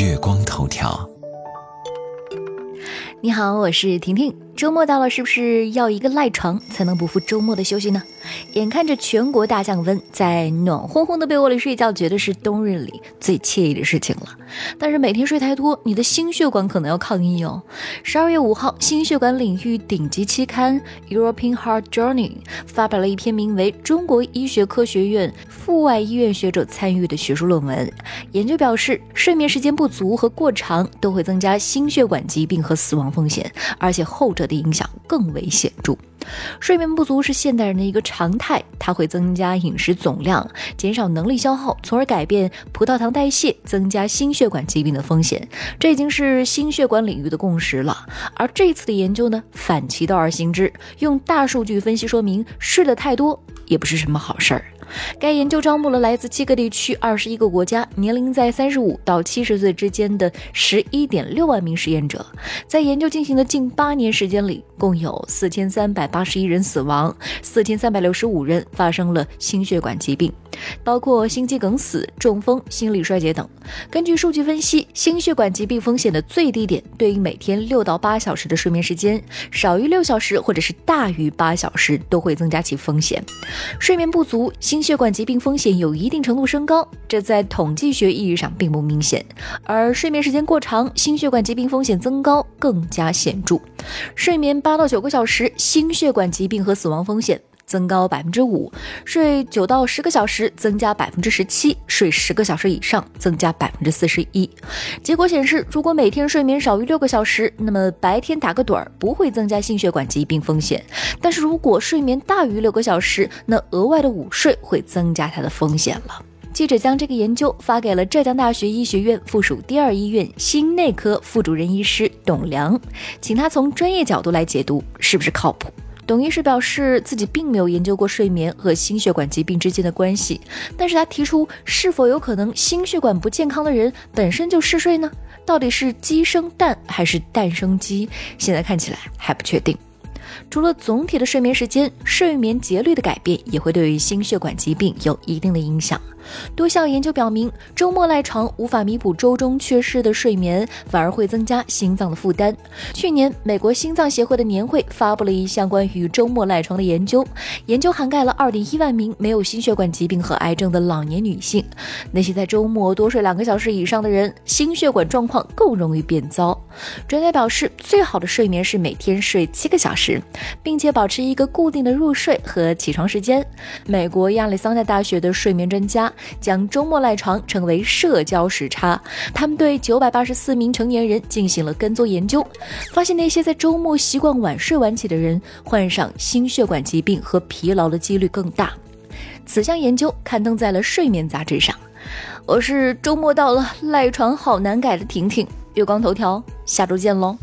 月光头条。你好，我是婷婷。周末到了，是不是要一个赖床才能不负周末的休息呢？眼看着全国大降温，在暖烘烘的被窝里睡觉，觉得是冬日里最惬意的事情了。但是每天睡太多，你的心血管可能要抗议哦。十二月五号，心血管领域顶级期刊《European Heart Journal》发表了一篇名为《中国医学科学院阜外医院学者参与的学术论文》。研究表示，睡眠时间不足和过长都会增加心血管疾病和死亡风险，而且后者的影响更为显著。睡眠不足是现代人的一个常态，它会增加饮食总量，减少能力消耗，从而改变葡萄糖代谢，增加心血管疾病的风险。这已经是心血管领域的共识了。而这次的研究呢，反其道而行之，用大数据分析说明，睡得太多也不是什么好事儿。该研究招募了来自七个地区、二十一个国家、年龄在三十五到七十岁之间的十一点六万名实验者。在研究进行的近八年时间里，共有四千三百八十一人死亡，四千三百六十五人发生了心血管疾病。包括心肌梗死、中风、心力衰竭等。根据数据分析，心血管疾病风险的最低点对应每天六到八小时的睡眠时间，少于六小时或者是大于八小时都会增加其风险。睡眠不足，心血管疾病风险有一定程度升高，这在统计学意义上并不明显。而睡眠时间过长，心血管疾病风险增高更加显著。睡眠八到九个小时，心血管疾病和死亡风险。增高百分之五，睡九到十个小时增加百分之十七，睡十个小时以上增加百分之四十一。结果显示，如果每天睡眠少于六个小时，那么白天打个盹儿不会增加心血管疾病风险；但是如果睡眠大于六个小时，那额外的午睡会增加它的风险了。记者将这个研究发给了浙江大学医学院附属第二医院心内科副主任医师董良，请他从专业角度来解读，是不是靠谱？董医师表示，自己并没有研究过睡眠和心血管疾病之间的关系，但是他提出，是否有可能心血管不健康的人本身就嗜睡呢？到底是鸡生蛋还是蛋生鸡？现在看起来还不确定。除了总体的睡眠时间，睡眠节律的改变也会对于心血管疾病有一定的影响。多项研究表明，周末赖床无法弥补周中缺失的睡眠，反而会增加心脏的负担。去年，美国心脏协会的年会发布了一项关于周末赖床的研究，研究涵盖了2.1万名没有心血管疾病和癌症的老年女性。那些在周末多睡两个小时以上的人，心血管状况更容易变糟。专家表示，最好的睡眠是每天睡七个小时并且保持一个固定的入睡和起床时间。美国亚利桑那大学的睡眠专家。将周末赖床称为社交时差。他们对九百八十四名成年人进行了跟踪研究，发现那些在周末习惯晚睡晚起的人，患上心血管疾病和疲劳的几率更大。此项研究刊登在了《睡眠》杂志上。我是周末到了赖床好难改的婷婷，月光头条，下周见喽。